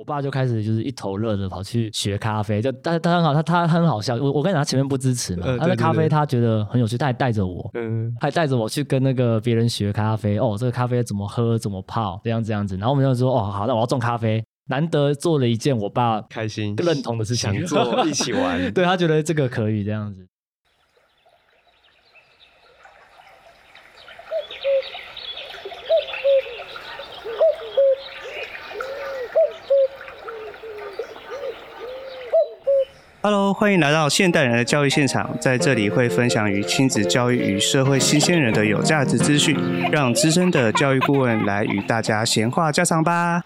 我爸就开始就是一头热的跑去学咖啡，就但他很好，他他很好笑。我我跟你讲，他前面不支持嘛，呃、他的咖啡他觉得很有趣，他还带着我，嗯，还带着我去跟那个别人学咖啡。哦，这个咖啡怎么喝，怎么泡，这样这样子。然后我们就说，哦，好，那我要种咖啡。难得做了一件我爸开心、认同的事情，做 一起玩。对，他觉得这个可以这样子。Hello，欢迎来到现代人的教育现场，在这里会分享与亲子教育与社会新鲜人的有价值资讯，让资深的教育顾问来与大家闲话家常吧。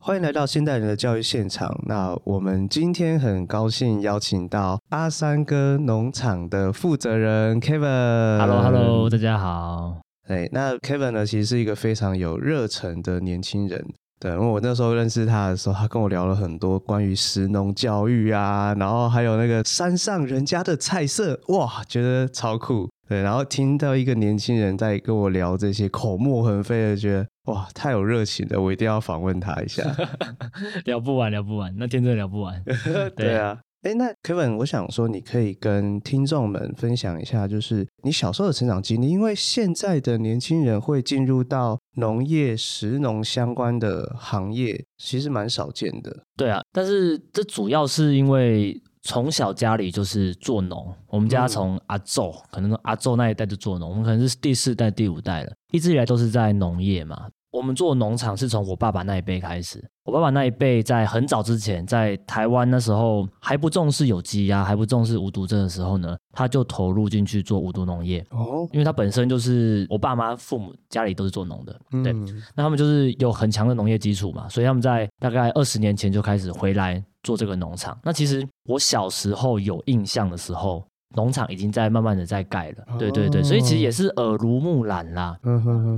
欢迎来到现代人的教育现场。那我们今天很高兴邀请到阿三哥农场的负责人 Kevin。Hello，Hello，大家好。对，那 Kevin 呢，其实是一个非常有热忱的年轻人。对，因为我那时候认识他的时候，他跟我聊了很多关于食农教育啊，然后还有那个山上人家的菜色，哇，觉得超酷。对，然后听到一个年轻人在跟我聊这些，口沫横飞的，觉得哇，太有热情了，我一定要访问他一下。聊不完，聊不完，那天真的聊不完。对，对啊。哎，那 Kevin，我想说，你可以跟听众们分享一下，就是你小时候的成长经历。因为现在的年轻人会进入到农业、食农相关的行业，其实蛮少见的。对啊，但是这主要是因为从小家里就是做农，我们家从阿昼，嗯、可能阿昼那一代就做农，我们可能是第四代、第五代了，一直以来都是在农业嘛。我们做农场是从我爸爸那一辈开始。我爸爸那一辈在很早之前，在台湾那时候还不重视有机呀，还不重视无毒症的时候呢，他就投入进去做无毒农业。哦，因为他本身就是我爸妈父母家里都是做农的，对，那他们就是有很强的农业基础嘛，所以他们在大概二十年前就开始回来做这个农场。那其实我小时候有印象的时候。农场已经在慢慢的在盖了，对对对，所以其实也是耳濡目染啦。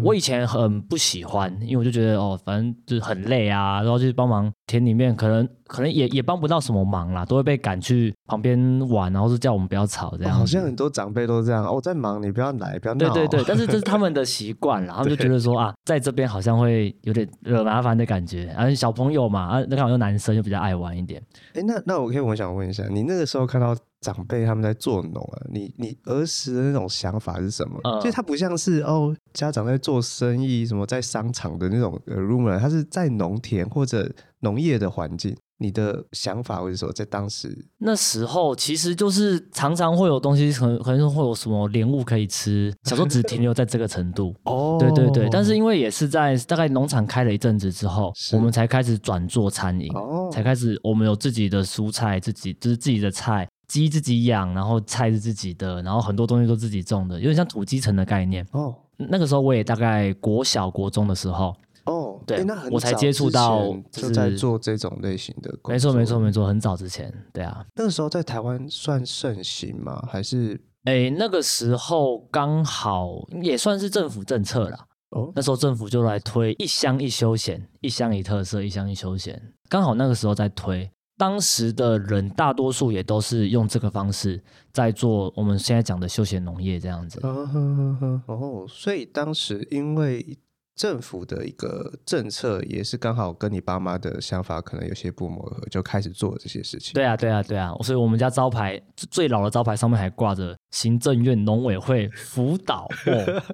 我以前很不喜欢，因为我就觉得哦，反正就是很累啊，然后去帮忙田里面，可能可能也也帮不到什么忙啦，都会被赶去旁边玩，然后是叫我们不要吵这样。好像很多长辈都是这样，哦，在忙，你不要来，不要闹。对对对，但是这是他们的习惯啦，他们就觉得说 啊，在这边好像会有点惹麻烦的感觉，而且小朋友嘛，啊，那刚好又男生就比较爱玩一点。哎，那那我可以我想问一下，你那个时候看到。长辈他们在做农啊，你你儿时的那种想法是什么？嗯、就他不像是哦，家长在做生意，什么在商场的那种 rumor，他是在农田或者农业的环境。你的想法或者说在当时那时候，其实就是常常会有东西，可能可能会有什么莲雾可以吃。小时候只停留在这个程度。哦，对对对，但是因为也是在大概农场开了一阵子之后，我们才开始转做餐饮，哦、才开始我们有自己的蔬菜，自己就是自己的菜。鸡自己养，然后菜是自己的，然后很多东西都自己种的，有点像土鸡城的概念。哦，那个时候我也大概国小国中的时候。哦，对，那我才接触到就在做这种类型的工作。没错，没错，没错，很早之前，对啊。那个时候在台湾算盛行吗？还是？哎，那个时候刚好也算是政府政策啦。哦，那时候政府就来推一乡一休闲，一乡一特色，一乡一休闲，刚好那个时候在推。当时的人大多数也都是用这个方式在做我们现在讲的休闲农业这样子。哦，所以当时因为政府的一个政策也是刚好跟你爸妈的想法可能有些不谋而合，就开始做这些事情。对啊，对啊，对啊。所以我们家招牌最老的招牌上面还挂着行政院农委会辅导。哦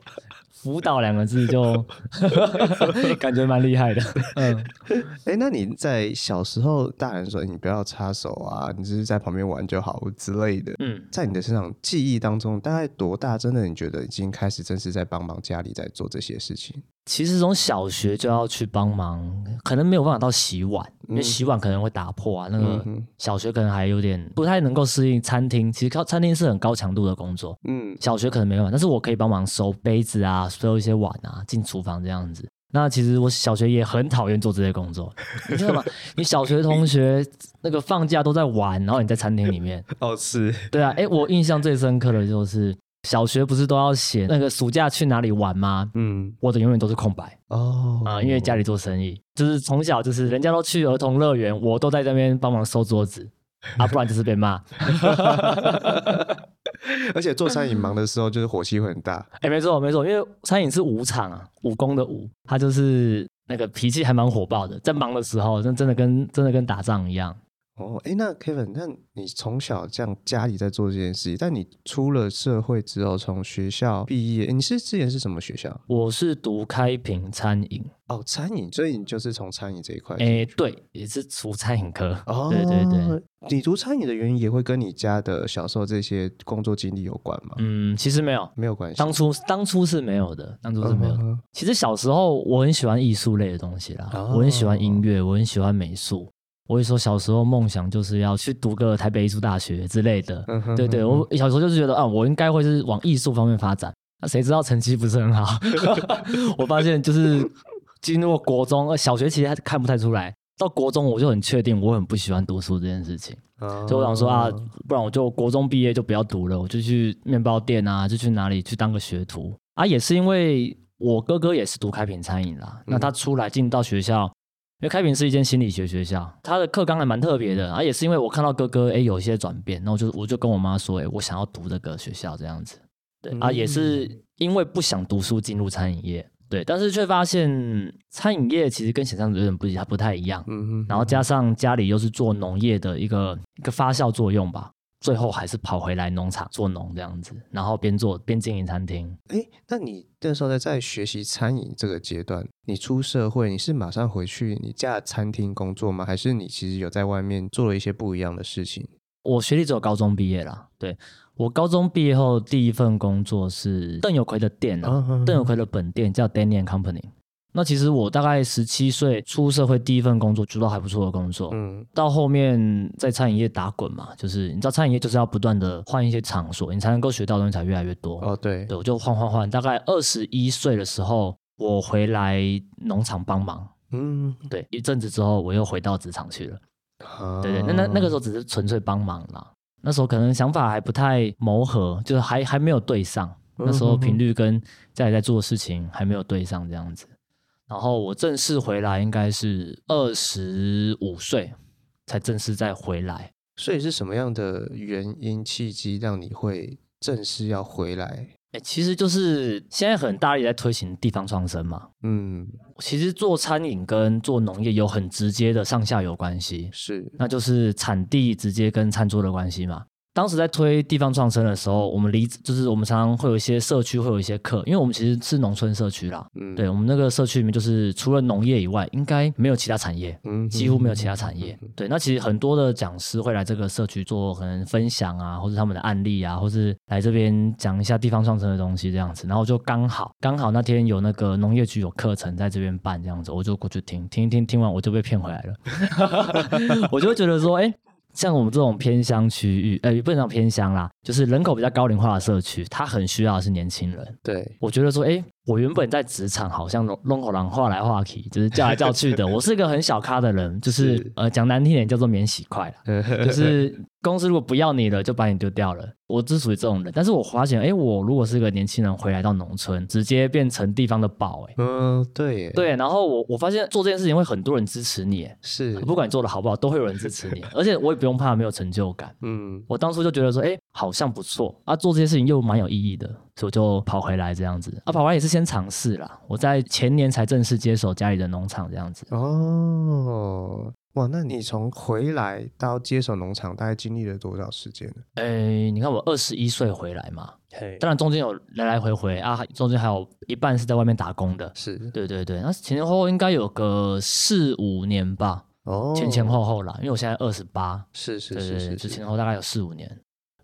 辅导两个字就 感觉蛮厉害的。嗯，哎、欸，那你在小时候，大人说你不要插手啊，你只是在旁边玩就好之类的。嗯，在你的身上记忆当中，大概多大？真的你觉得已经开始正式在帮忙家里在做这些事情？其实从小学就要去帮忙，可能没有办法到洗碗，因为洗碗可能会打破啊。那个小学可能还有点不太能够适应餐厅，其实靠餐厅是很高强度的工作。嗯，小学可能没办法，但是我可以帮忙收杯子啊，收一些碗啊，进厨房这样子。那其实我小学也很讨厌做这些工作，你知道吗？你小学同学那个放假都在玩，然后你在餐厅里面。哦，是。对啊，哎，我印象最深刻的就是。小学不是都要写那个暑假去哪里玩吗？嗯，我的永远都是空白哦啊，因为家里做生意，就是从小就是人家都去儿童乐园，我都在这边帮忙收桌子啊，不然就是被骂。而且做餐饮忙的时候，就是火气会很大。哎、欸，没错没错，因为餐饮是武场啊，武功的武，他就是那个脾气还蛮火爆的，在忙的时候，那真的跟真的跟打仗一样。哦，哎，那 Kevin，那你从小这样家里在做这件事情，但你出了社会之后，从学校毕业，你是之前是什么学校？我是读开平餐饮。哦，餐饮，所以你就是从餐饮这一块。哎，对，也是读餐饮科。哦，对对对。你读餐饮的原因也会跟你家的小时候这些工作经历有关吗？嗯，其实没有，没有关系。当初当初是没有的，当初是没有的。Uh. 其实小时候我很喜欢艺术类的东西啦，oh. 我很喜欢音乐，我很喜欢美术。我会说，小时候梦想就是要去读个台北艺术大学之类的。嗯哼，对对，我小时候就是觉得啊，我应该会是往艺术方面发展。那谁知道成绩不是很好？我发现就是进入国中，小学其实还看不太出来，到国中我就很确定，我很不喜欢读书这件事情。所以我想说啊，不然我就国中毕业就不要读了，我就去面包店啊，就去哪里去当个学徒啊。也是因为我哥哥也是读开平餐饮啦，那他出来进到学校。因为开平是一间心理学学校，他的课纲还蛮特别的，啊，也是因为我看到哥哥哎有一些转变，然后我就我就跟我妈说，哎，我想要读这个学校这样子，对啊，也是因为不想读书进入餐饮业，对，但是却发现餐饮业其实跟想象的有点不一样，不太一样，嗯嗯，然后加上家里又是做农业的一个一个发酵作用吧。最后还是跑回来农场做农这样子，然后边做边经营餐厅。哎，那你那时候在在学习餐饮这个阶段，你出社会，你是马上回去你家餐厅工作吗？还是你其实有在外面做了一些不一样的事情？我学历只有高中毕业啦。对，我高中毕业后第一份工作是邓有奎的店啊，邓有奎的本店叫 and Company。那其实我大概十七岁出社会，第一份工作做到还不错的工作。嗯，到后面在餐饮业打滚嘛，就是你知道餐饮业就是要不断的换一些场所，你才能够学到的东西才越来越多。哦，对，对，我就换换换。大概二十一岁的时候，我回来农场帮忙。嗯，对，一阵子之后我又回到职场去了。啊，对对，那那那个时候只是纯粹帮忙啦。那时候可能想法还不太谋合，就是还还没有对上。那时候频率跟家里在做的事情还没有对上，这样子。然后我正式回来应该是二十五岁才正式再回来，所以是什么样的原因契机让你会正式要回来？哎，其实就是现在很大力在推行地方创生嘛。嗯，其实做餐饮跟做农业有很直接的上下游关系，是，那就是产地直接跟餐桌的关系嘛。当时在推地方创生的时候，我们离就是我们常常会有一些社区会有一些课，因为我们其实是农村社区啦。嗯，对，我们那个社区里面就是除了农业以外，应该没有其他产业，嗯，几乎没有其他产业。嗯、对，那其实很多的讲师会来这个社区做可能分享啊，或者他们的案例啊，或是来这边讲一下地方创生的东西这样子。然后就刚好刚好那天有那个农业局有课程在这边办这样子，我就过去听听一听，听完我就被骗回来了。我就会觉得说，哎、欸。像我们这种偏乡区域，呃，也不能讲偏乡啦，就是人口比较高龄化的社区，它很需要的是年轻人。对，我觉得说，哎。我原本在职场好像弄口狼话来话去，就是叫来叫去的。我是一个很小咖的人，就是，是呃讲难听点叫做免洗筷了，就是公司如果不要你了，就把你丢掉了。我只属于这种人，但是我发现，哎、欸，我如果是一个年轻人回来到农村，直接变成地方的宝，哎，嗯，对，对，然后我我发现做这件事情会很多人支持你，是，不管你做的好不好，都会有人支持你，而且我也不用怕没有成就感。嗯，我当初就觉得说，哎、欸，好像不错啊，做这些事情又蛮有意义的。所以我就跑回来这样子啊，跑回来也是先尝试啦。我在前年才正式接手家里的农场这样子。哦，哇，那你从回来到接手农场，大概经历了多少时间呢？诶、欸，你看我二十一岁回来嘛，嘿当然中间有来来回回啊，中间还有一半是在外面打工的。是，对对对，那前前后后应该有个四五年吧。哦，前前后后啦，因为我现在二十八。是是是是，是，之前后大概有四五年。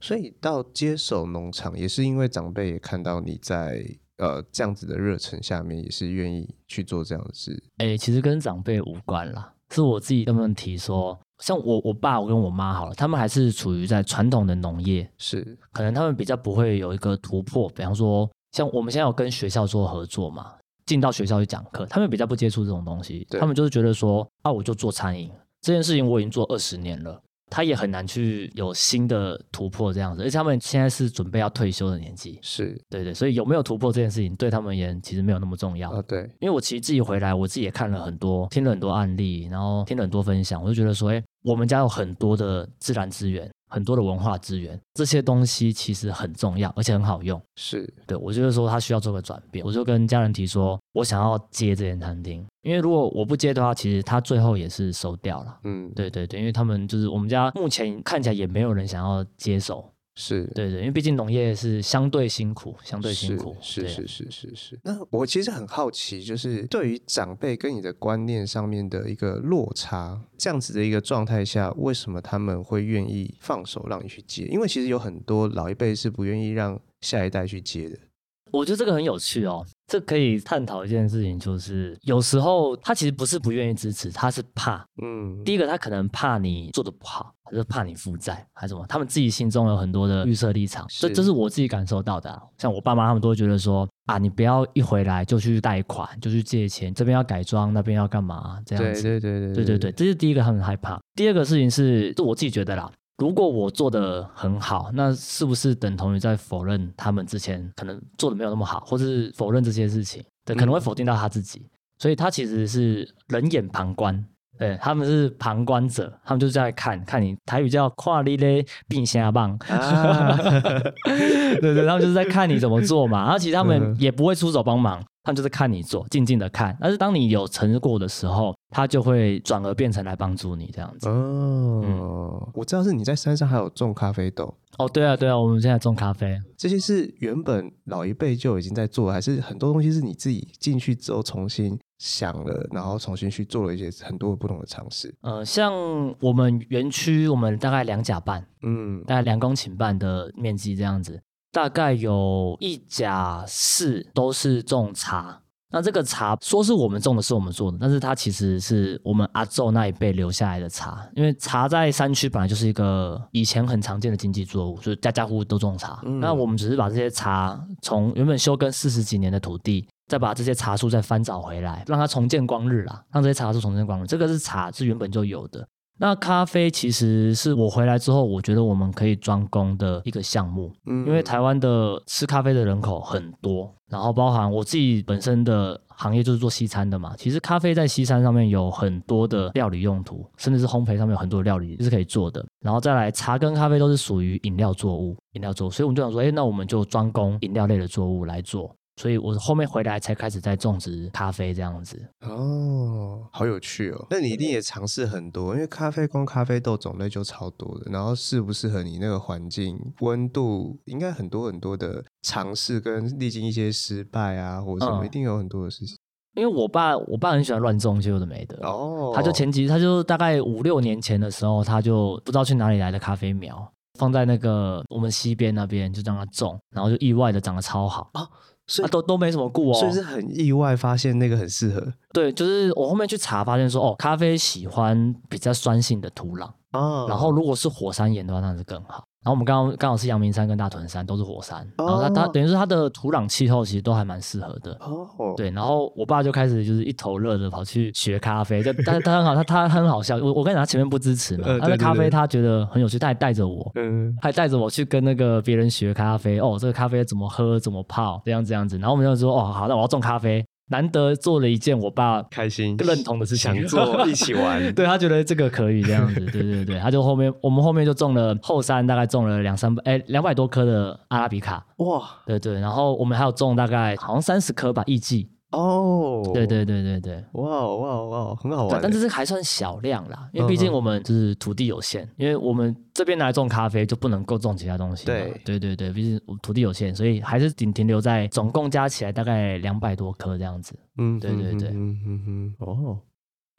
所以到接手农场也是因为长辈也看到你在呃这样子的热忱下面，也是愿意去做这样的事。哎、欸，其实跟长辈无关啦，是我自己的问题。说像我我爸我跟我妈好了，他们还是处于在传统的农业，是可能他们比较不会有一个突破。比方说，像我们现在有跟学校做合作嘛，进到学校去讲课，他们比较不接触这种东西，他们就是觉得说啊，我就做餐饮这件事情，我已经做二十年了。他也很难去有新的突破这样子，而且他们现在是准备要退休的年纪，是。对对，所以有没有突破这件事情对他们而言其实没有那么重要。啊。对，因为我其实自己回来，我自己也看了很多，听了很多案例，然后听了很多分享，我就觉得说，哎，我们家有很多的自然资源，很多的文化资源，这些东西其实很重要，而且很好用。是对，我就是说他需要做个转变，我就跟家人提说，我想要接这间餐厅，因为如果我不接的话，其实他最后也是收掉了。嗯，对对对，因为他们就是我们家目前看起来也没有人想要接手。是对对，因为毕竟农业是相对辛苦，相对辛苦。是是是是是。那我其实很好奇，就是对于长辈跟你的观念上面的一个落差，这样子的一个状态下，为什么他们会愿意放手让你去接？因为其实有很多老一辈是不愿意让下一代去接的。我觉得这个很有趣哦，这可以探讨一件事情，就是有时候他其实不是不愿意支持，他是怕，嗯，第一个他可能怕你做的不好，还是怕你负债，还是什么？他们自己心中有很多的预设立场，这这是我自己感受到的、啊。像我爸妈他们都会觉得说啊，你不要一回来就去贷款，就去借钱，这边要改装，那边要干嘛这样子？对对对对对对对，这是第一个他们害怕。第二个事情是，这我自己觉得啦，如果我做的很好，那是不是等同于在否认他们之前可能做的没有那么好，或是否认这些事情？对，可能会否定到他自己，嗯、所以他其实是冷眼旁观，对，他们是旁观者，他们就是在看看你台语叫跨立嘞并下棒，啊、对，对对，他们就是在看你怎么做嘛，然后其实他们也不会出手帮忙。他们就是看你做，静静的看。但是当你有成果的时候，他就会转而变成来帮助你这样子。哦，嗯、我知道是你在山上还有种咖啡豆。哦，对啊，对啊，我们现在种咖啡。这些是原本老一辈就已经在做，还是很多东西是你自己进去之后重新想了，然后重新去做了一些很多不同的尝试？呃，像我们园区，我们大概两甲半，嗯，大概两公顷半的面积这样子。大概有一甲四都是种茶，那这个茶说是我们种的，是我们做的，但是它其实是我们阿昼那一辈留下来的茶。因为茶在山区本来就是一个以前很常见的经济作物，就是家家户户都种茶。嗯、那我们只是把这些茶从原本休耕四十几年的土地，再把这些茶树再翻找回来，让它重见光日啦，让这些茶树重见光日。这个是茶是原本就有的。那咖啡其实是我回来之后，我觉得我们可以专攻的一个项目，嗯，因为台湾的吃咖啡的人口很多，然后包含我自己本身的行业就是做西餐的嘛。其实咖啡在西餐上面有很多的料理用途，甚至是烘焙上面有很多的料理是可以做的。然后再来，茶跟咖啡都是属于饮料作物，饮料作物，所以我们就想说，哎，那我们就专攻饮料类的作物来做。所以我后面回来才开始在种植咖啡这样子哦，好有趣哦！那你一定也尝试很多，因为咖啡光咖啡豆种类就超多的，然后适不适合你那个环境、温度，应该很多很多的尝试跟历经一些失败啊，或者什么，一定有很多的事情。嗯、因为我爸，我爸很喜欢乱种，就有的没的哦。他就前几，他就大概五六年前的时候，他就不知道去哪里来的咖啡苗，放在那个我们西边那边，就让他种，然后就意外的长得超好啊。所以、啊、都都没什么顾哦，所以是很意外发现那个很适合。对，就是我后面去查发现说，哦，咖啡喜欢比较酸性的土壤啊，然后如果是火山岩的话，那是更好。然后我们刚刚刚好是阳明山跟大屯山都是火山，然后它它等于是它的土壤气候其实都还蛮适合的。哦，对，然后我爸就开始就是一头热的跑去学咖啡，就但是他很好，他他很好笑。我我跟你讲，他前面不支持嘛，他的咖啡他觉得很有趣，他还带着我，嗯，还带着我去跟那个别人学咖啡。哦，这个咖啡怎么喝，怎么泡，这样这样子。然后我们就说，哦，好，那我要种咖啡。难得做了一件我爸开心。认同的事情，做 一起玩，对，他觉得这个可以这样子，对对对，他就后面我们后面就种了后山，大概种了两三百哎两百多棵的阿拉比卡，哇，对对，然后我们还有种大概好像三十棵吧艺伎。哦，对对对对对，哇哇哇，很好玩。但这是还算小量啦，因为毕竟我们就是土地有限，因为我们这边来种咖啡就不能够种其他东西。对对对对，毕竟土地有限，所以还是仅停留在总共加起来大概两百多棵这样子。嗯，对对对，嗯嗯嗯，哦，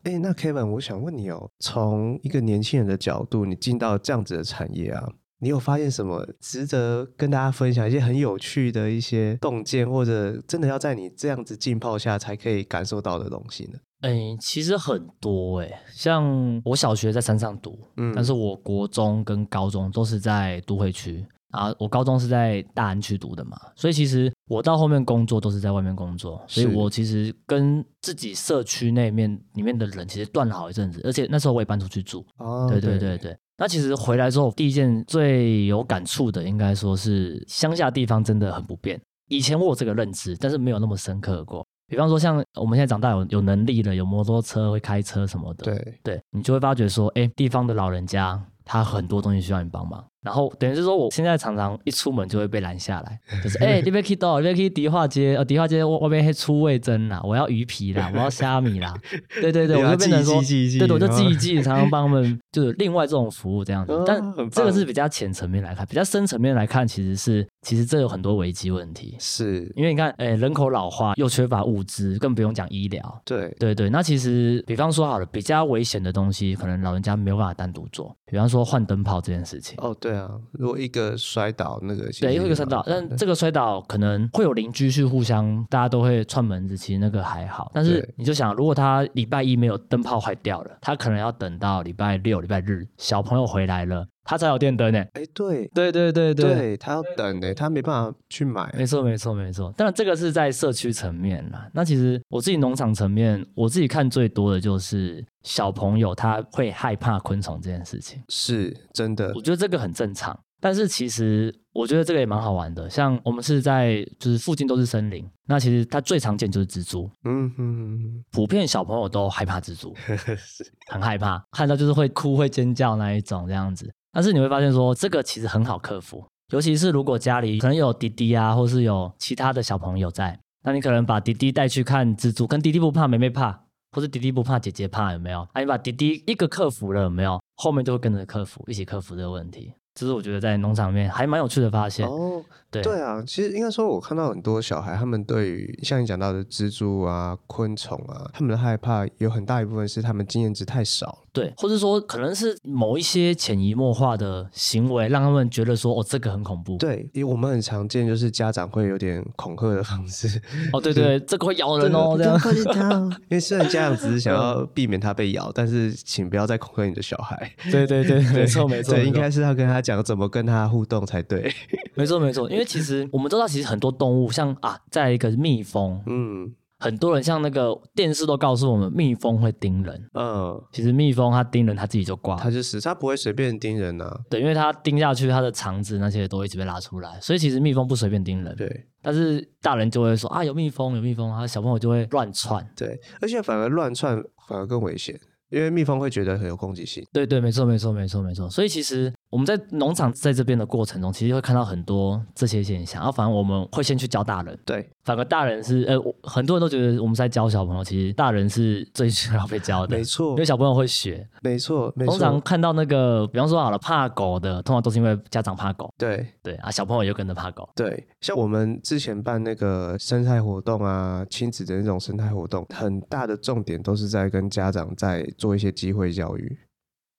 哎，那 Kevin，我想问你哦，从一个年轻人的角度，你进到这样子的产业啊。你有发现什么值得跟大家分享一些很有趣的一些洞见，或者真的要在你这样子浸泡下才可以感受到的东西呢？哎、欸，其实很多哎、欸，像我小学在山上读，嗯，但是我国中跟高中都是在都会区啊，我高中是在大安区读的嘛，所以其实我到后面工作都是在外面工作，所以我其实跟自己社区那面里面的人其实断了好一阵子，而且那时候我也搬出去住，哦，对对对对。那其实回来之后，第一件最有感触的，应该说是乡下地方真的很不便。以前我有这个认知，但是没有那么深刻过。比方说，像我们现在长大有有能力了，有摩托车会开车什么的，对对，你就会发觉说，哎，地方的老人家他很多东西需要你帮忙。然后等于是说，我现在常常一出门就会被拦下来，就是哎，你别去到，你别去迪化街，呃，迪化街外外面还出味噌啦，我要鱼皮啦，我要虾米啦，对对对，我就变成说，对对，我就记一记，常常帮他们，就是另外这种服务这样子。但这个是比较浅层面来看，比较深层面来看，其实是其实这有很多危机问题，是。因为你看，哎，人口老化又缺乏物资，更不用讲医疗，对对对。那其实，比方说好了，比较危险的东西，可能老人家没有办法单独做，比方说换灯泡这件事情。哦，对啊，如果一一个摔倒，那个对，又一个摔倒，但这个摔倒可能会有邻居去互相，大家都会串门子，其实那个还好。但是你就想，如果他礼拜一没有灯泡坏掉了，他可能要等到礼拜六、礼拜日小朋友回来了，他才有电灯呢。哎，对，对对对对，对他要等呢，他没办法去买。没错没错没错。当然这个是在社区层面啦。那其实我自己农场层面，我自己看最多的就是小朋友他会害怕昆虫这件事情，是真的。我觉得这个很正常。但是其实我觉得这个也蛮好玩的，像我们是在就是附近都是森林，那其实它最常见就是蜘蛛，嗯哼，普遍小朋友都害怕蜘蛛，很害怕，看到就是会哭会尖叫那一种这样子。但是你会发现说这个其实很好克服，尤其是如果家里可能有弟弟啊，或是有其他的小朋友在，那你可能把弟弟带去看蜘蛛，跟弟弟不怕妹妹怕，或是弟弟不怕姐姐怕，有没有？啊，你把弟弟一个克服了，有没有？后面就会跟着克服，一起克服这个问题。这是我觉得在农场里面还蛮有趣的发现哦。对对啊，其实应该说，我看到很多小孩，他们对于像你讲到的蜘蛛啊、昆虫啊，他们的害怕有很大一部分是他们经验值太少。对，或者说可能是某一些潜移默化的行为，让他们觉得说哦，这个很恐怖。对，因为我们很常见就是家长会有点恐吓的方式。哦，对 对，这个会咬人哦，这样。因为虽然家长只是想要避免他被咬，但是请不要再恐吓你的小孩。对对对，没错没错，对，应该是要跟他讲怎么跟他互动才对。没错没错，因为其实我们知道，其实很多动物像啊，在一个蜜蜂，嗯。很多人像那个电视都告诉我们，蜜蜂会叮人。嗯，其实蜜蜂它叮人，它自己就挂。它就死，它不会随便叮人啊。对，因为它叮下去，它的肠子那些都会一直被拉出来，所以其实蜜蜂不随便叮人。对，但是大人就会说啊，有蜜蜂，有蜜蜂，啊，小朋友就会乱窜。对，而且反而乱窜反而更危险，因为蜜蜂会觉得很有攻击性。对对，没错没错没错没错。所以其实。我们在农场在这边的过程中，其实会看到很多这些现象。然后，反正我们会先去教大人。对，反而大人是呃，很多人都觉得我们在教小朋友，其实大人是最需要被教的。没错，因为小朋友会学。没错，没错。通常看到那个，比方说好了，怕狗的，通常都是因为家长怕狗。对对啊，小朋友也跟着怕狗。对，像我们之前办那个生态活动啊，亲子的那种生态活动，很大的重点都是在跟家长在做一些机会教育。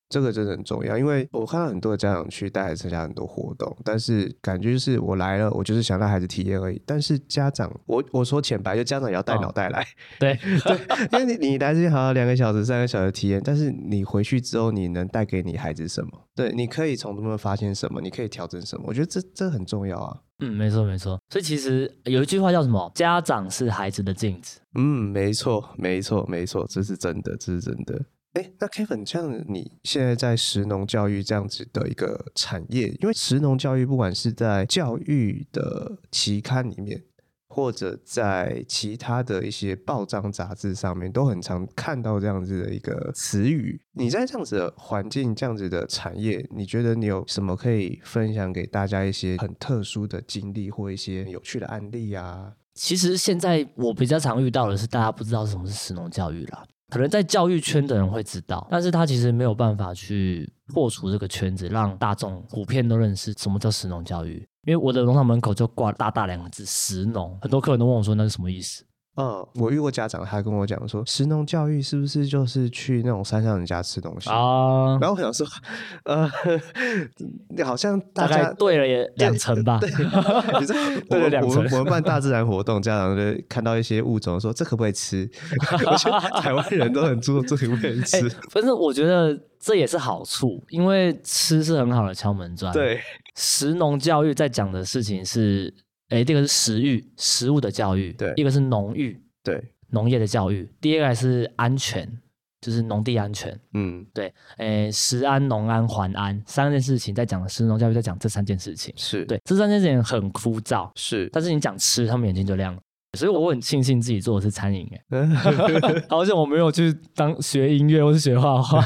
这个真的很重要，因为我看到很多的家长去带孩子参加很多活动，但是感觉就是我来了，我就是想让孩子体验而已。但是家长，我我说浅白，就家长也要带脑袋来。哦、对 对，因为你你来这边好两个小时、三个小时体验，但是你回去之后，你能带给你孩子什么？对，你可以从他们发现什么？你可以调整什么？我觉得这这很重要啊。嗯，没错没错。所以其实有一句话叫什么？家长是孩子的镜子。嗯，没错没错没错，这是真的，这是真的。哎，那 Kevin，像你现在在石农教育这样子的一个产业，因为石农教育不管是在教育的期刊里面，或者在其他的一些报章杂志上面，都很常看到这样子的一个词语。你在这样子的环境、这样子的产业，你觉得你有什么可以分享给大家一些很特殊的经历或一些有趣的案例啊？其实现在我比较常遇到的是，大家不知道什么是石农教育啦。可能在教育圈的人会知道，但是他其实没有办法去破除这个圈子，让大众普遍都认识什么叫神农教育。因为我的农场门口就挂大大两个字“石农”，很多客人都问我说那是什么意思。嗯，我遇过家长，他跟我讲说，食农教育是不是就是去那种山上人家吃东西啊？然后我想说，呃，好像大概对了也两层吧。对，你知道，对了两层。我们办大自然活动，家长就看到一些物种，说这可不可以吃？我觉得台湾人都很注重这可不可以吃。反正我觉得这也是好处，因为吃是很好的敲门砖。对，食农教育在讲的事情是。哎，这个是食育，食物的教育；对，一个是农育，对，农业的教育；第二个是安全，就是农地安全。嗯，对，哎，食安、农安、环安三件事情在讲的是农教育，在讲这三件事情。是，对，这三件事情很枯燥，是，但是你讲吃，他们眼睛就亮了。所以我很庆幸自己做的是餐饮，哎，好像我没有去当学音乐或是学画画，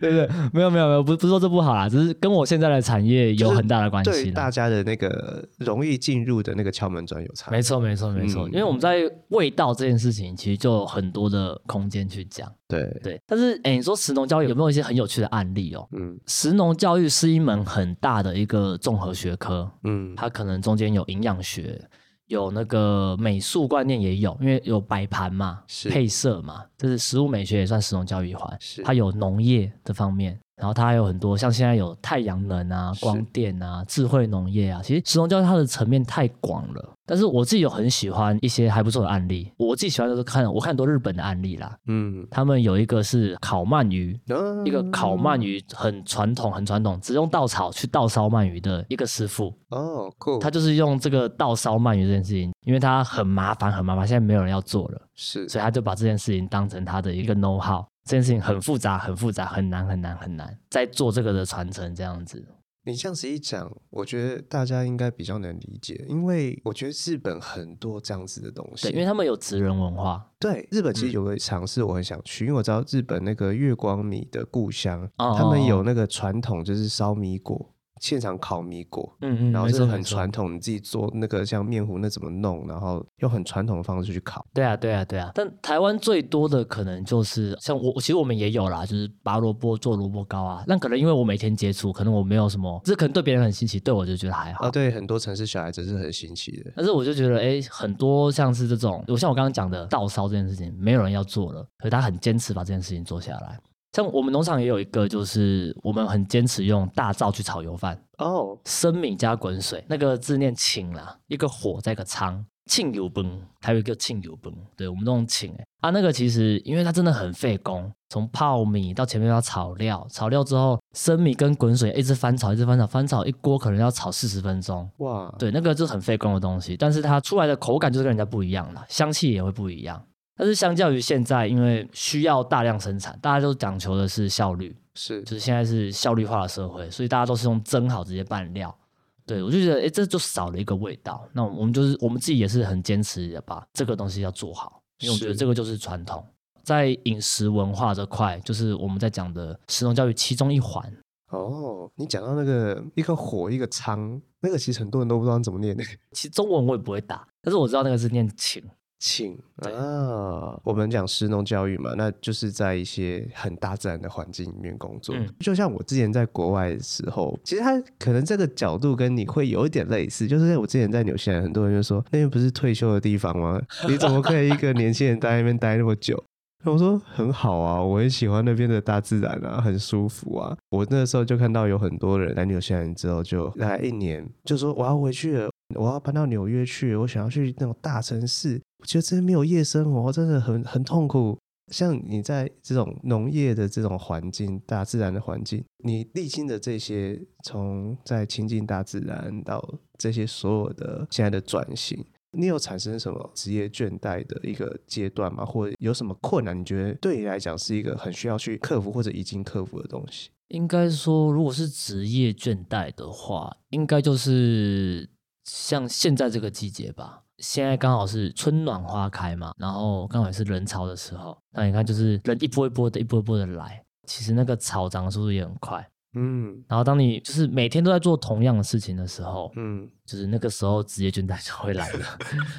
对不对？没有没有没有，不不是说这不好啦，只是跟我现在的产业有很大的关系。对大家的那个容易进入的那个敲门砖有差。没错没错没错，嗯、因为我们在味道这件事情，其实就有很多的空间去讲。对对，但是哎，你说食农教育有没有一些很有趣的案例哦？嗯，食农教育是一门很大的一个综合学科，嗯，它可能中间有营养学。有那个美术观念也有，因为有摆盘嘛，配色嘛，就是食物美学也算食农教育一环。是它有农业这方面，然后它还有很多像现在有太阳能啊、光电啊、智慧农业啊。其实食农教育它的层面太广了。但是我自己有很喜欢一些还不错的案例，我自己喜欢的是看我看很多日本的案例啦，嗯，他们有一个是烤鳗鱼，嗯、一个烤鳗鱼很传统很传统，只用稻草去稻烧鳗鱼的一个师傅，哦，酷，他就是用这个稻烧鳗鱼这件事情，因为他很麻烦很麻烦，现在没有人要做了，是，所以他就把这件事情当成他的一个 know how，这件事情很复杂很复杂很难很难很难，在做这个的传承这样子。你这样子一讲，我觉得大家应该比较能理解，因为我觉得日本很多这样子的东西，对，因为他们有职人文化。对，日本其实有个尝试，我很想去，嗯、因为我知道日本那个月光米的故乡，哦、他们有那个传统，就是烧米果。现场烤米果，嗯嗯，然后是很传统，你自己做那个像面糊那怎么弄，然后用很传统的方式去烤。对啊，对啊，对啊。但台湾最多的可能就是像我，其实我们也有啦，就是拔萝卜做萝卜糕啊。那可能因为我每天接触，可能我没有什么，这可能对别人很新奇，对我就觉得还好。啊，对，很多城市小孩子是很新奇的。但是我就觉得，哎，很多像是这种，我像我刚刚讲的稻烧这件事情，没有人要做了，可是他很坚持把这件事情做下来。像我们农场也有一个，就是我们很坚持用大灶去炒油饭哦，生米加滚水，那个字念庆啦，一个火在一个仓，庆油崩，还有一个庆油崩，对，我们都用庆哎，啊，那个其实因为它真的很费工，从泡米到前面要炒料，炒料之后生米跟滚水一直翻炒，一直翻炒，翻炒一锅可能要炒四十分钟，哇，对，那个就是很费工的东西，但是它出来的口感就是跟人家不一样了，香气也会不一样。但是相较于现在，因为需要大量生产，大家都讲求的是效率，是，就是现在是效率化的社会，所以大家都是用蒸好直接拌料。对，我就觉得，哎，这就少了一个味道。那我们就是我们自己也是很坚持的，把这个东西要做好，因为我觉得这个就是传统，在饮食文化这块，就是我们在讲的食农教育其中一环。哦，你讲到那个一个火一个仓，那个其实很多人都不知道怎么念的，其实中文我也不会打，但是我知道那个是念请。请啊，我们讲师农教育嘛，那就是在一些很大自然的环境里面工作。嗯、就像我之前在国外的时候，其实他可能这个角度跟你会有一点类似，就是我之前在纽西兰，很多人就说那边不是退休的地方吗？你怎么可以一个年轻人待在那边待那么久？我说很好啊，我很喜欢那边的大自然啊，很舒服啊。我那时候就看到有很多人来纽西兰之后，就来一年，就说我要回去了，我要搬到纽约去，我想要去那种大城市。我觉得真的没有夜生活，真的很很痛苦。像你在这种农业的这种环境、大自然的环境，你历经的这些，从在亲近大自然到这些所有的现在的转型，你有产生什么职业倦怠的一个阶段吗？或者有什么困难？你觉得对你来讲是一个很需要去克服或者已经克服的东西？应该说，如果是职业倦怠的话，应该就是像现在这个季节吧。现在刚好是春暖花开嘛，然后刚好也是人潮的时候，那你看就是人一波一波的，一波一波的来，其实那个草长的速度也很快。嗯，然后当你就是每天都在做同样的事情的时候，嗯，就是那个时候职业倦怠就会来了，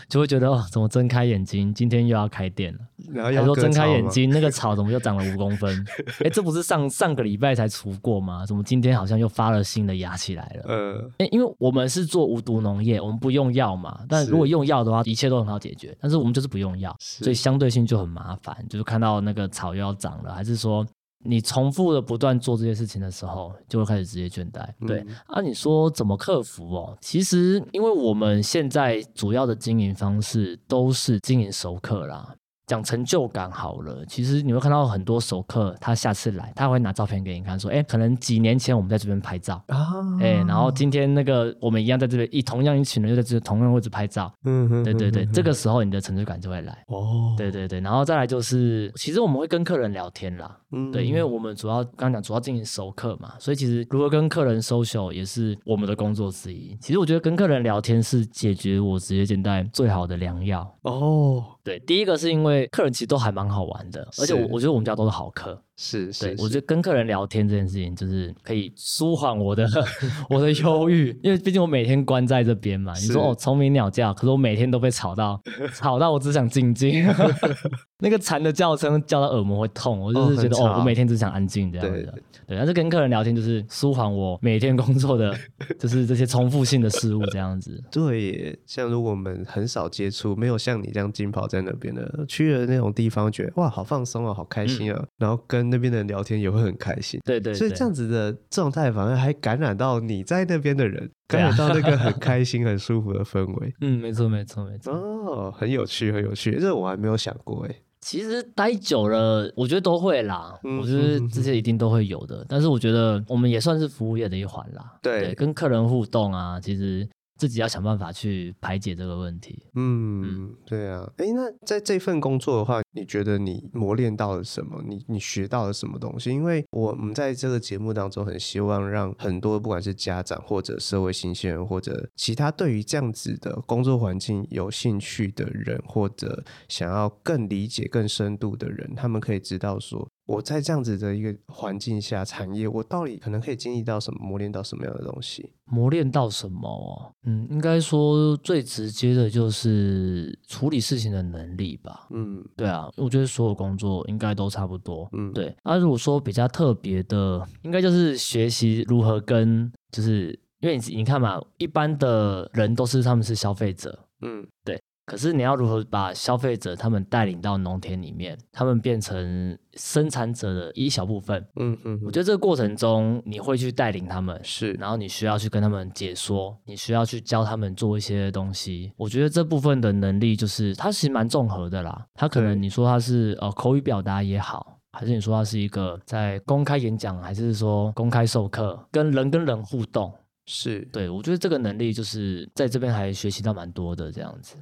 就会觉得哦，怎么睁开眼睛，今天又要开店了。然后说睁开眼睛，那个草怎么又长了五公分？哎，这不是上上个礼拜才除过吗？怎么今天好像又发了新的芽起来了？呃，哎，因为我们是做无毒农业，我们不用药嘛。但如果用药的话，一切都很好解决。但是我们就是不用药，所以相对性就很麻烦。就是看到那个草又要长了，还是说？你重复的不断做这些事情的时候，就会开始职业倦怠。对、嗯、啊，你说怎么克服哦？其实，因为我们现在主要的经营方式都是经营熟客啦，讲成就感好了，其实你会看到很多熟客，他下次来，他会拿照片给你看，说，哎，可能几年前我们在这边拍照啊，哎，然后今天那个我们一样在这边，一同样一群人又在这同样位置拍照，嗯哼，对对对，这个时候你的成就感就会来哦，对对对，然后再来就是，其实我们会跟客人聊天啦，嗯，对，因为我们主要刚刚讲主要进行熟客嘛，所以其实如何跟客人 social 也是我们的工作之一。其实我觉得跟客人聊天是解决我职业倦怠最好的良药。哦。对，第一个是因为客人其实都还蛮好玩的，而且我我觉得我们家都是好客。是，是，我觉得跟客人聊天这件事情，就是可以舒缓我的 我的忧郁，因为毕竟我每天关在这边嘛。你说哦，虫鸣鸟叫，可是我每天都被吵到，吵到我只想静静。那个蝉的叫声叫到耳膜会痛，我就是觉得哦，哦，我每天只想安静这样子。对，对，但是跟客人聊天就是舒缓我每天工作的，就是这些重复性的事物这样子。对，像如果我们很少接触，没有像你这样浸泡在那边的，去了那种地方，觉得哇，好放松啊，好开心啊，嗯、然后跟。那边的人聊天也会很开心，对，对对，所以这样子的状态反而还感染到你在那边的人，感染到那个很开心、很舒服的氛围。嗯，没错，没错，没错。哦，很有趣，很有趣，这我还没有想过哎。其实待久了，我觉得都会啦。嗯、我觉得这些一定都会有的。嗯、但是我觉得我们也算是服务业的一环啦。对，对，跟客人互动啊，其实。自己要想办法去排解这个问题。嗯，对啊。哎，那在这份工作的话，你觉得你磨练到了什么？你你学到了什么东西？因为我们在这个节目当中，很希望让很多不管是家长或者社会新鲜人，或者其他对于这样子的工作环境有兴趣的人，或者想要更理解、更深度的人，他们可以知道说。我在这样子的一个环境下，产业我到底可能可以经历到什么，磨练到什么样的东西？磨练到什么？嗯，应该说最直接的就是处理事情的能力吧。嗯，对啊，我觉得所有工作应该都差不多。嗯，对。那、啊、如果说比较特别的，应该就是学习如何跟，就是因为你你看嘛，一般的人都是他们是消费者。嗯，对。可是你要如何把消费者他们带领到农田里面，他们变成生产者的一小部分？嗯嗯，我觉得这个过程中你会去带领他们，是，然后你需要去跟他们解说，你需要去教他们做一些东西。我觉得这部分的能力就是它其实蛮综合的啦。它可能你说它是呃口语表达也好，还是你说他是一个在公开演讲，还是说公开授课，跟人跟人互动，是对，我觉得这个能力就是在这边还学习到蛮多的这样子。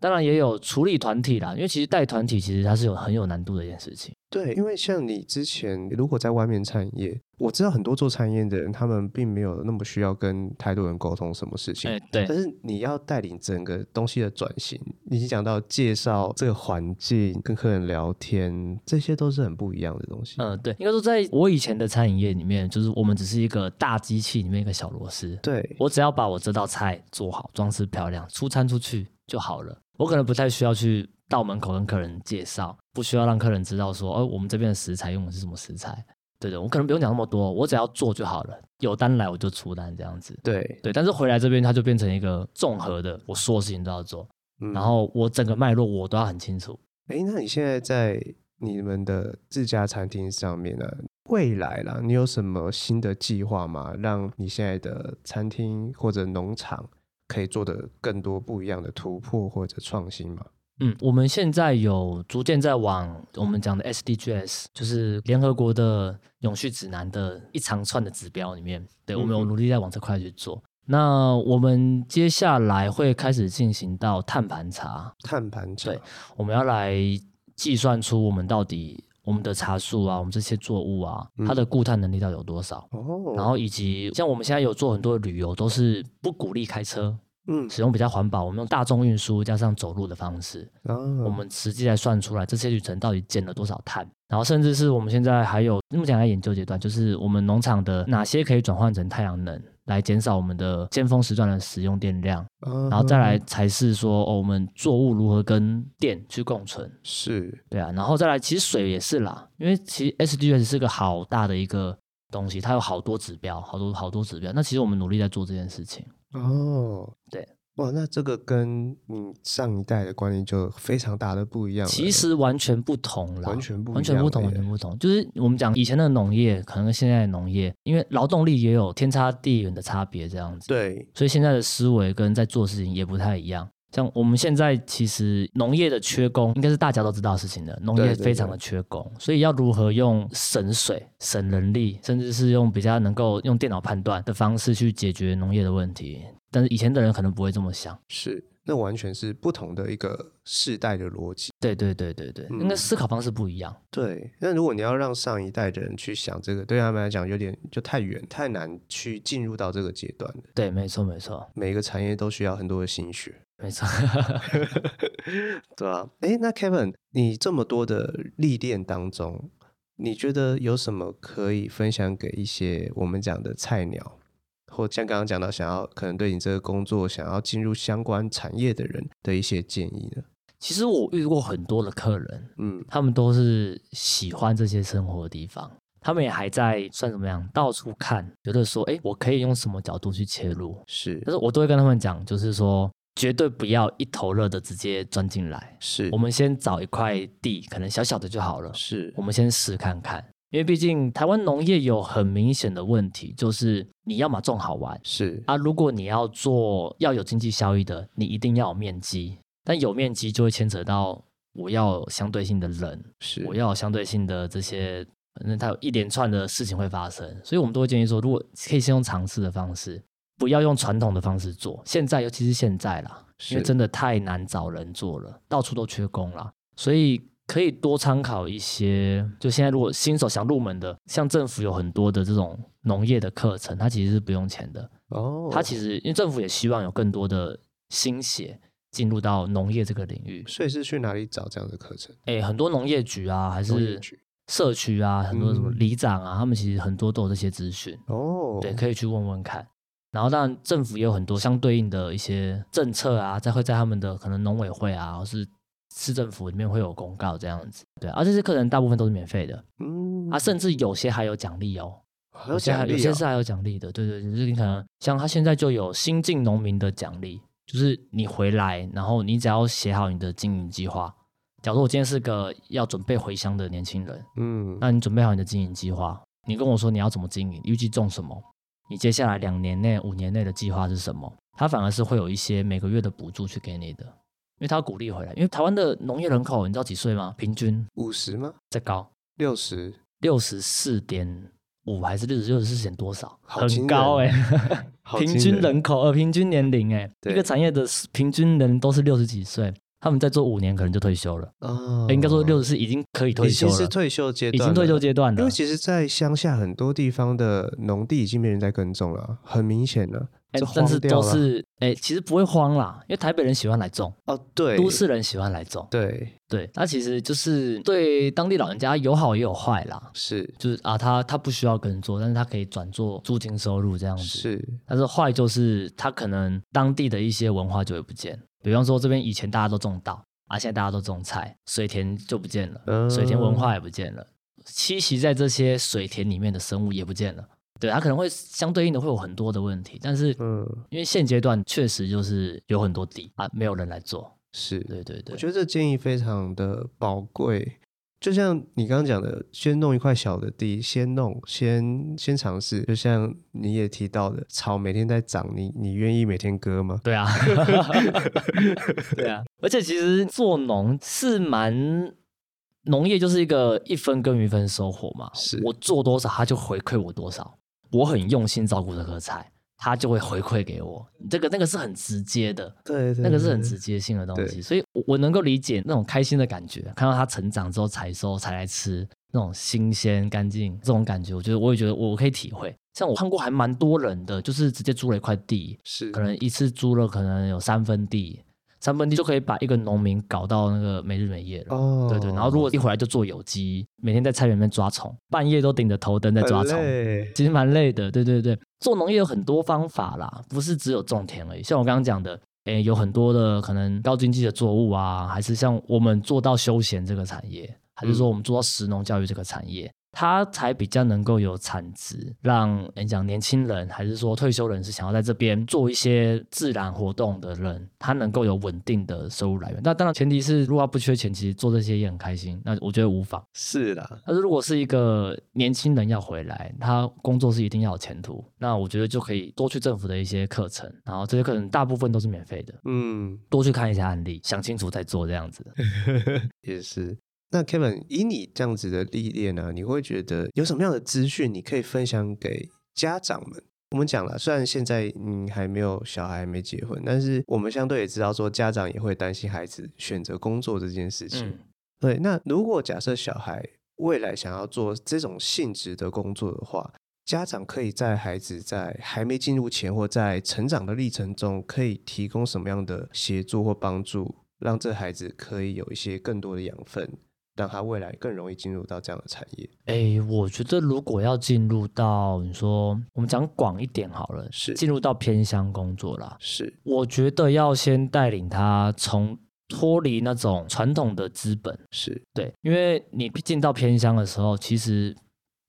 当然也有处理团体啦，因为其实带团体其实它是有很有难度的一件事情。对，因为像你之前如果在外面餐饮业，我知道很多做餐饮业的人，他们并没有那么需要跟太多人沟通什么事情。哎，对。但是你要带领整个东西的转型，你讲到介绍这个环境、跟客人聊天，这些都是很不一样的东西。嗯，对。应该说，在我以前的餐饮业里面，就是我们只是一个大机器里面一个小螺丝。对。我只要把我这道菜做好，装饰漂亮，出餐出去就好了。我可能不太需要去到门口跟客人介绍，不需要让客人知道说，哦，我们这边的食材用的是什么食材。对的，我可能不用讲那么多，我只要做就好了。有单来我就出单这样子。对对，但是回来这边它就变成一个综合的，我所有事情都要做，嗯、然后我整个脉络我都要很清楚。哎，那你现在在你们的自家餐厅上面呢？未来啦，你有什么新的计划吗？让你现在的餐厅或者农场？可以做的更多不一样的突破或者创新嘛？嗯，我们现在有逐渐在往我们讲的 SDGs，就是联合国的永续指南的一长串的指标里面，对，我们有努力在往这块去做。嗯、那我们接下来会开始进行到碳盘查，碳盘查，对，我们要来计算出我们到底。我们的茶树啊，我们这些作物啊，它的固碳能力到底有多少？哦，然后以及像我们现在有做很多的旅游，都是不鼓励开车，嗯，使用比较环保，我们用大众运输加上走路的方式，哦，我们实际来算出来这些旅程到底减了多少碳，然后甚至是我们现在还有目前在研究阶段，就是我们农场的哪些可以转换成太阳能。来减少我们的尖峰时段的使用电量，然后再来才是说，哦，我们作物如何跟电去共存，是对啊，然后再来，其实水也是啦，因为其实 SDGs 是个好大的一个东西，它有好多指标，好多好多指标。那其实我们努力在做这件事情。哦，对。哇，那这个跟你上一代的观念就非常大的不一样。其实完全不同了，完全不，完全不同，完全不同。就是我们讲以前的农业，可能跟现在的农业，因为劳动力也有天差地远的差别，这样子。对，所以现在的思维跟在做事情也不太一样。像我们现在其实农业的缺工，应该是大家都知道的事情的。农业非常的缺工，对对对，所以要如何用省水、省人力，甚至是用比较能够用电脑判断的方式去解决农业的问题。但是以前的人可能不会这么想。是，那完全是不同的一个世代的逻辑。对对对对对，那个思考方式不一样。对，那如果你要让上一代的人去想这个，对他们来讲有点就太远，太难去进入到这个阶段。对，没错没错，每个产业都需要很多的心血。没错，对啊。哎，那 Kevin，你这么多的历练当中，你觉得有什么可以分享给一些我们讲的菜鸟，或像刚刚讲到想要可能对你这个工作想要进入相关产业的人的一些建议呢？其实我遇过很多的客人，嗯，他们都是喜欢这些生活的地方，他们也还在算怎么样，到处看，觉得说，哎，我可以用什么角度去切入？是，但是我都会跟他们讲，就是说。绝对不要一头热的直接钻进来。是，我们先找一块地，可能小小的就好了。是，我们先试看看，因为毕竟台湾农业有很明显的问题，就是你要么种好玩，是啊，如果你要做要有经济效益的，你一定要有面积，但有面积就会牵扯到我要有相对性的人，是，我要有相对性的这些，反正它有一连串的事情会发生，所以我们都会建议说，如果可以先用尝试的方式。不要用传统的方式做，现在尤其是现在啦，因为真的太难找人做了，到处都缺工啦，所以可以多参考一些。就现在如果新手想入门的，像政府有很多的这种农业的课程，它其实是不用钱的哦。它其实因为政府也希望有更多的新血进入到农业这个领域，所以是去哪里找这样的课程？哎，很多农业局啊，还是社区啊，很多什么里长啊，嗯、他们其实很多都有这些资讯哦。对，可以去问问看。然后，当然，政府也有很多相对应的一些政策啊，在会在他们的可能农委会啊，或是市政府里面会有公告这样子。对，而这些课程大部分都是免费的，嗯，啊，甚至有些还有奖励哦，有些还有些是还有奖励的。对对，就是你可能像他现在就有新进农民的奖励，就是你回来，然后你只要写好你的经营计划。假如我今天是个要准备回乡的年轻人，嗯，那你准备好你的经营计划，你跟我说你要怎么经营，预计种什么。你接下来两年内、五年内的计划是什么？他反而是会有一些每个月的补助去给你的，因为他要鼓励回来。因为台湾的农业人口，你知道几岁吗？平均五十吗？再高六十，六十四点五还是六十六十四点多少？很高哎、欸，平均人口呃，平均年龄哎、欸，一个产业的平均人都是六十几岁。他们再做五年，可能就退休了。哦，应该说六十四已经可以退休了。已经是退休阶段，已经退休阶段了。因为其实，在乡下很多地方的农地已经没人在耕种了，很明显了。哎，但是都是哎，其实不会荒啦，因为台北人喜欢来种。哦，对，都市人喜欢来种。对对，那其实就是对当地老人家有好也有坏啦。是，就是啊，他他不需要耕作，但是他可以转做租金收入这样子。是，但是坏就是他可能当地的一些文化就会不见。比方说，这边以前大家都种稻，啊，现在大家都种菜，水田就不见了，嗯、水田文化也不见了，栖息在这些水田里面的生物也不见了。对，它可能会相对应的会有很多的问题，但是，嗯，因为现阶段确实就是有很多地啊，没有人来做。是，对对对，我觉得这建议非常的宝贵。就像你刚刚讲的，先弄一块小的地，先弄，先先尝试。就像你也提到的，草每天在长，你你愿意每天割吗？对啊，对啊。而且其实做农是蛮，农业就是一个一分耕耘一分收获嘛。是我做多少，他就回馈我多少。我很用心照顾这棵菜。他就会回馈给我，这个那个是很直接的，对，对，对，那个是很直接性的东西，所以我能够理解那种开心的感觉，看到他成长之后采收才来吃，那种新鲜干净这种感觉，我觉得我也觉得我可以体会。像我看过还蛮多人的，就是直接租了一块地，是可能一次租了可能有三分地。三分地就可以把一个农民搞到那个没日没夜了。哦，对对，然后如果一回来就做有机，每天在菜园里面抓虫，半夜都顶着头灯在抓虫，其实蛮累的。对对对，做农业有很多方法啦，不是只有种田而已。像我刚刚讲的，诶，有很多的可能高经济的作物啊，还是像我们做到休闲这个产业，还是说我们做到食农教育这个产业，它才比较能够有产值，让你讲年轻人还是说退休人士想要在这边做一些自然活动的人，他能够有稳定的收入来源。那当然前提是，如果他不缺钱，其实做这些也很开心。那我觉得无妨。是的，但是如果是一个年轻人要回来，他工作是一定要有前途，那我觉得就可以多去政府的一些课程，然后这些课程大部分都是免费的。嗯，多去看一下案例，想清楚再做这样子。也是。那 Kevin，以你这样子的历练呢，你会觉得有什么样的资讯你可以分享给家长们？我们讲了，虽然现在你还没有小孩，没结婚，但是我们相对也知道说，家长也会担心孩子选择工作这件事情。嗯、对，那如果假设小孩未来想要做这种性质的工作的话，家长可以在孩子在还没进入前或在成长的历程中，可以提供什么样的协助或帮助，让这孩子可以有一些更多的养分？让他未来更容易进入到这样的产业。哎、欸，我觉得如果要进入到你说，我们讲广一点好了，是进入到偏乡工作啦。是，我觉得要先带领他从脱离那种传统的资本，是对，因为你进到偏乡的时候，其实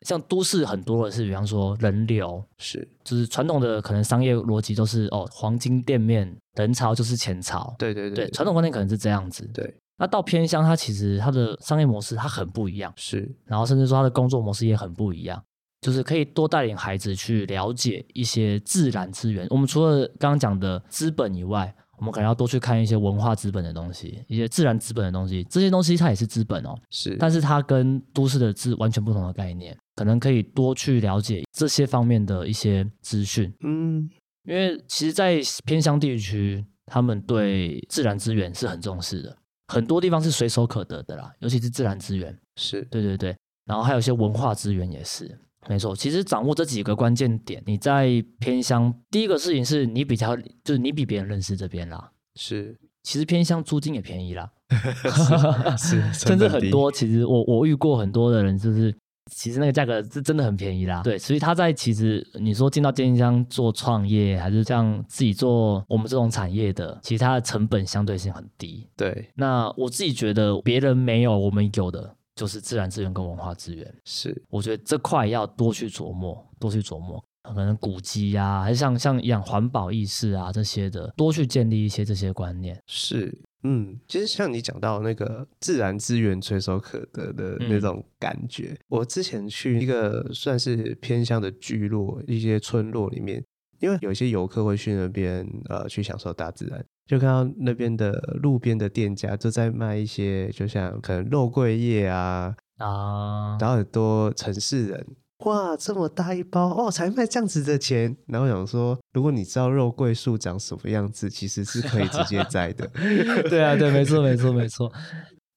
像都市很多的是，比方说人流是，就是传统的可能商业逻辑都是哦，黄金店面，人潮就是钱潮，对对对，对，传统观念可能是这样子，对。那到偏乡，它其实它的商业模式它很不一样，是，然后甚至说它的工作模式也很不一样，就是可以多带领孩子去了解一些自然资源。我们除了刚刚讲的资本以外，我们可能要多去看一些文化资本的东西，一些自然资本的东西。这些东西它也是资本哦，是，但是它跟都市的资完全不同的概念，可能可以多去了解这些方面的一些资讯。嗯，因为其实，在偏乡地区，他们对自然资源是很重视的。很多地方是随手可得的啦，尤其是自然资源，是对对对，然后还有一些文化资源也是，没错。其实掌握这几个关键点，你在偏乡，第一个事情是你比较，就是你比别人认识这边啦。是，其实偏乡租金也便宜啦，是，甚至 很多。其实我我遇过很多的人，就是。其实那个价格是真的很便宜啦，对，所以他在其实你说进到偏乡做创业，还是像自己做我们这种产业的，其实它的成本相对性很低。对，那我自己觉得别人没有，我们有的就是自然资源跟文化资源。是，我觉得这块要多去琢磨，多去琢磨，可能古迹呀、啊，还是像像一样环保意识啊这些的，多去建立一些这些观念。是。嗯，其实像你讲到那个自然资源随手可得的那种感觉，嗯、我之前去一个算是偏乡的聚落，一些村落里面，因为有一些游客会去那边呃去享受大自然，就看到那边的路边的店家就在卖一些，就像可能肉桂叶啊啊，然后很多城市人。哇，这么大一包哦，才卖这样子的钱。然后我想说，如果你知道肉桂树长什么样子，其实是可以直接摘的。对啊，对，没错，没错，没错。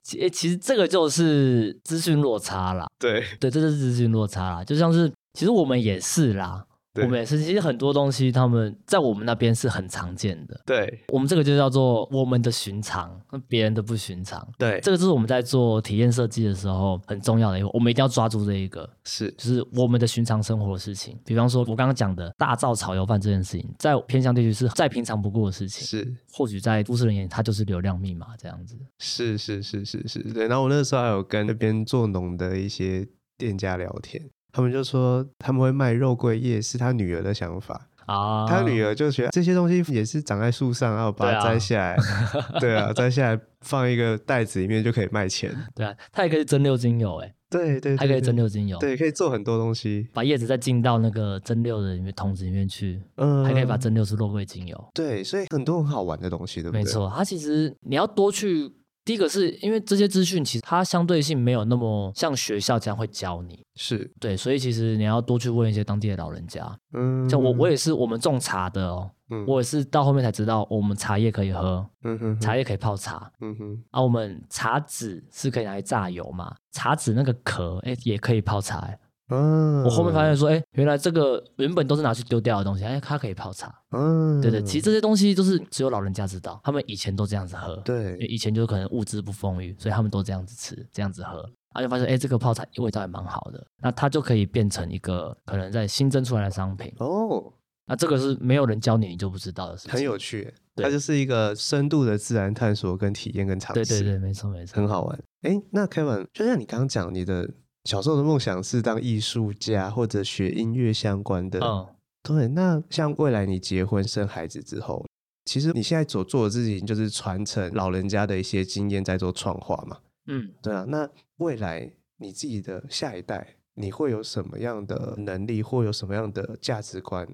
其其实这个就是资讯落差啦。对，对，这就是资讯落差啦。就像是，其实我们也是啦。我们也是，其实很多东西他们在我们那边是很常见的。对，我们这个就叫做我们的寻常，别人的不寻常。对，这个就是我们在做体验设计的时候很重要的一个，我们一定要抓住这一个，是，就是我们的寻常生活的事情。比方说，我刚刚讲的大灶炒油饭这件事情，在偏向地区是再平常不过的事情，是，或许在都市人眼里，它就是流量密码这样子。是是是是是，对。然后我那时候还有跟那边做农的一些店家聊天。他们就说他们会卖肉桂叶，是他女儿的想法啊。他女儿就觉得这些东西也是长在树上，然后把它摘下来，对啊，摘下来放一个袋子里面就可以卖钱。对啊，它也可以蒸馏精油，哎，对对，还可以蒸馏精油，对，可以做很多东西。把叶子再浸到那个蒸馏的里面桶子里面去，嗯，还可以把蒸馏出肉桂精油。对，所以很多很好玩的东西，对不对？没错，它其实你要多去。第一个是因为这些资讯其实它相对性没有那么像学校这样会教你，是对，所以其实你要多去问一些当地的老人家。嗯，像我我也是我们种茶的哦，嗯，我也是到后面才知道我们茶叶可以喝，嗯哼，茶叶可以泡茶，嗯哼，啊，我们茶籽是可以拿来榨油嘛，茶籽那个壳哎也可以泡茶。嗯，我后面发现说，哎、欸，原来这个原本都是拿去丢掉的东西，哎，它可以泡茶。嗯，对对，其实这些东西都是只有老人家知道，他们以前都这样子喝。对，以前就可能物资不丰裕，所以他们都这样子吃，这样子喝，然后就发现，哎、欸，这个泡茶味道还蛮好的，那它就可以变成一个可能在新增出来的商品。哦，那这个是没有人教你，你就不知道的事情。很有趣，它就是一个深度的自然探索跟体验跟尝试。对对对，没错没错，很好玩。哎、欸，那 Kevin，就像你刚刚讲你的。小时候的梦想是当艺术家或者学音乐相关的。嗯，对。那像未来你结婚生孩子之后，其实你现在所做的事情就是传承老人家的一些经验，在做创化嘛。嗯，对啊。那未来你自己的下一代，你会有什么样的能力，或有什么样的价值观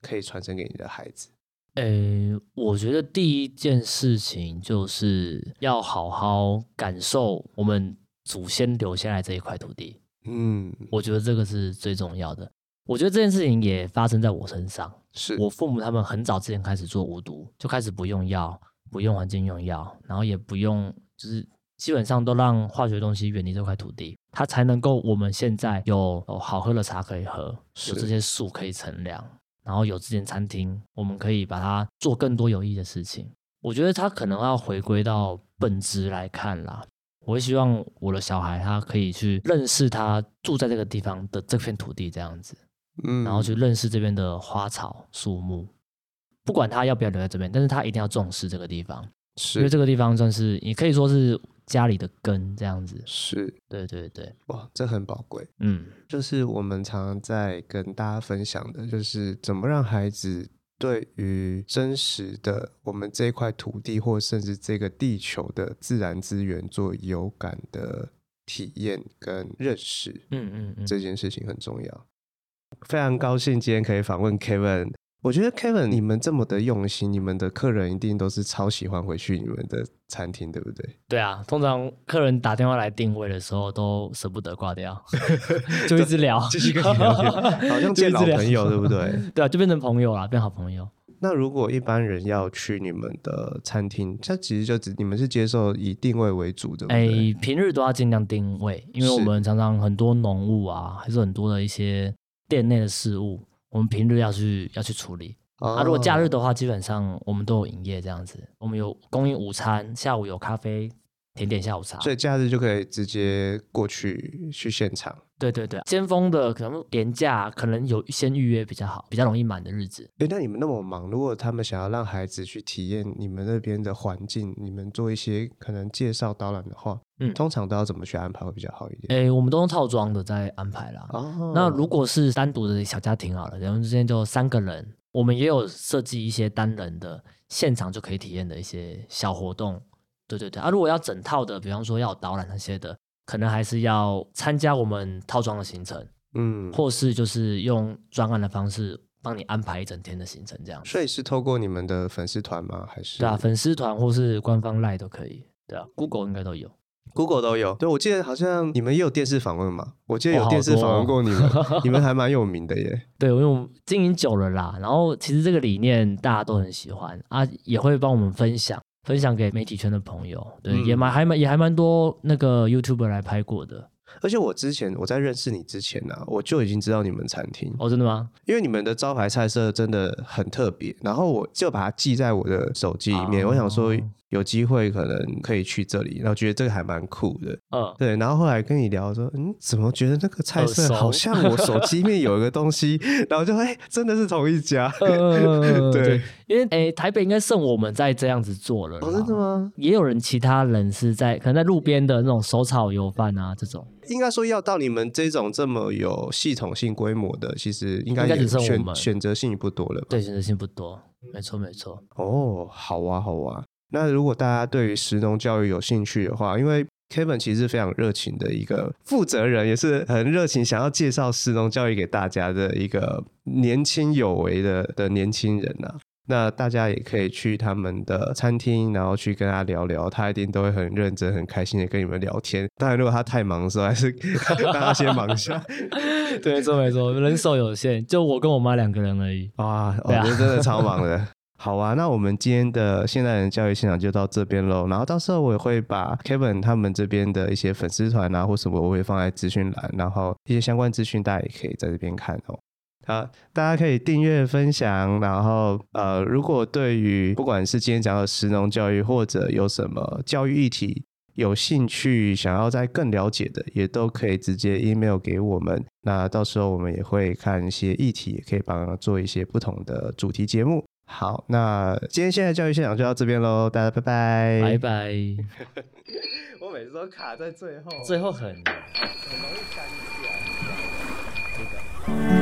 可以传承给你的孩子？诶，我觉得第一件事情就是要好好感受我们祖先留下来这一块土地。嗯，我觉得这个是最重要的。我觉得这件事情也发生在我身上。是我父母他们很早之前开始做无毒，就开始不用药，不用环境用药，然后也不用，就是基本上都让化学东西远离这块土地，它才能够我们现在有好喝的茶可以喝，有这些树可以乘凉。然后有这间餐厅，我们可以把它做更多有益的事情。我觉得它可能要回归到本质来看啦。我会希望我的小孩他可以去认识他住在这个地方的这片土地这样子，嗯，然后去认识这边的花草树木。不管他要不要留在这边，但是他一定要重视这个地方，是因为这个地方算是也可以说是。家里的根这样子是，对对对，哇，这很宝贵。嗯，就是我们常常在跟大家分享的，就是怎么让孩子对于真实的我们这一块土地，或甚至这个地球的自然资源做有感的体验跟认识。嗯嗯嗯，这件事情很重要。非常高兴今天可以访问 Kevin。我觉得 Kevin，你们这么的用心，你们的客人一定都是超喜欢回去你们的餐厅，对不对？对啊，通常客人打电话来定位的时候，都舍不得挂掉，就一直聊，继续跟你聊天，好像见老朋友，对不对？对啊，就变成朋友了，变好朋友。那如果一般人要去你们的餐厅，它其实就只你们是接受以定位为主的，哎，平日都要尽量定位，因为我们常常很多农务啊，还是很多的一些店内的事务。我们平日要去要去处理，啊、如果假日的话，基本上我们都有营业这样子。我们有供应午餐，下午有咖啡、甜点、下午茶，所以假日就可以直接过去去现场。对对对，尖峰的可能廉价可能有先预约比较好，比较容易满的日子。哎，那你们那么忙，如果他们想要让孩子去体验你们那边的环境，你们做一些可能介绍导览的话，嗯，通常都要怎么去安排会比较好一点？哎，我们都用套装的在安排啦。哦，那如果是单独的小家庭好了，人们之间就三个人，我们也有设计一些单人的现场就可以体验的一些小活动。对对对，啊，如果要整套的，比方说要导览那些的。可能还是要参加我们套装的行程，嗯，或是就是用专案的方式帮你安排一整天的行程，这样。所以是透过你们的粉丝团吗？还是？对啊，粉丝团或是官方 LINE 都可以。对啊，Google 应该都有，Google 都有。对，我记得好像你们也有电视访问嘛？我记得有电视访问过你们，哦、你们还蛮有名的耶。对，因为我们经营久了啦，然后其实这个理念大家都很喜欢啊，也会帮我们分享。分享给媒体圈的朋友，对，嗯、也蛮还蛮也还蛮多那个 YouTuber 来拍过的。而且我之前我在认识你之前呢、啊，我就已经知道你们餐厅哦，真的吗？因为你们的招牌菜色真的很特别，然后我就把它记在我的手机里面，哦、我想说。有机会可能可以去这里，然后觉得这个还蛮酷的。嗯，对。然后后来跟你聊说，嗯，怎么觉得那个菜色好像我手机里面有一个东西？然后就哎，真的是同一家。嗯、对，对，因为哎，台北应该剩我们在这样子做了。哦，真的吗？也有人，其他人是在可能在路边的那种手炒油饭啊这种。应该说要到你们这种这么有系统性规模的，其实应该也选选择性不多了。对，选择性不多，没错没错。哦，好啊好啊。那如果大家对于食农教育有兴趣的话，因为 Kevin 其实是非常热情的一个负责人，也是很热情想要介绍食农教育给大家的一个年轻有为的的年轻人呐、啊。那大家也可以去他们的餐厅，然后去跟他聊聊，他一定都会很认真、很开心的跟你们聊天。当然，如果他太忙的时候，还是 让他先忙一下。对，没错没错，人手有限，就我跟我妈两个人而已。啊，我觉得真的超忙的。好啊，那我们今天的现代人教育现场就到这边喽。然后到时候我也会把 Kevin 他们这边的一些粉丝团啊，或什么，我会放在资讯栏，然后一些相关资讯大家也可以在这边看哦。好，大家可以订阅、分享，然后呃，如果对于不管是今天讲的食农教育，或者有什么教育议题有兴趣，想要再更了解的，也都可以直接 email 给我们。那到时候我们也会看一些议题，也可以帮他做一些不同的主题节目。好，那今天现在教育现场就到这边喽，大家拜拜，拜拜。我每次都卡在最后，最后很很容易干掉。这个。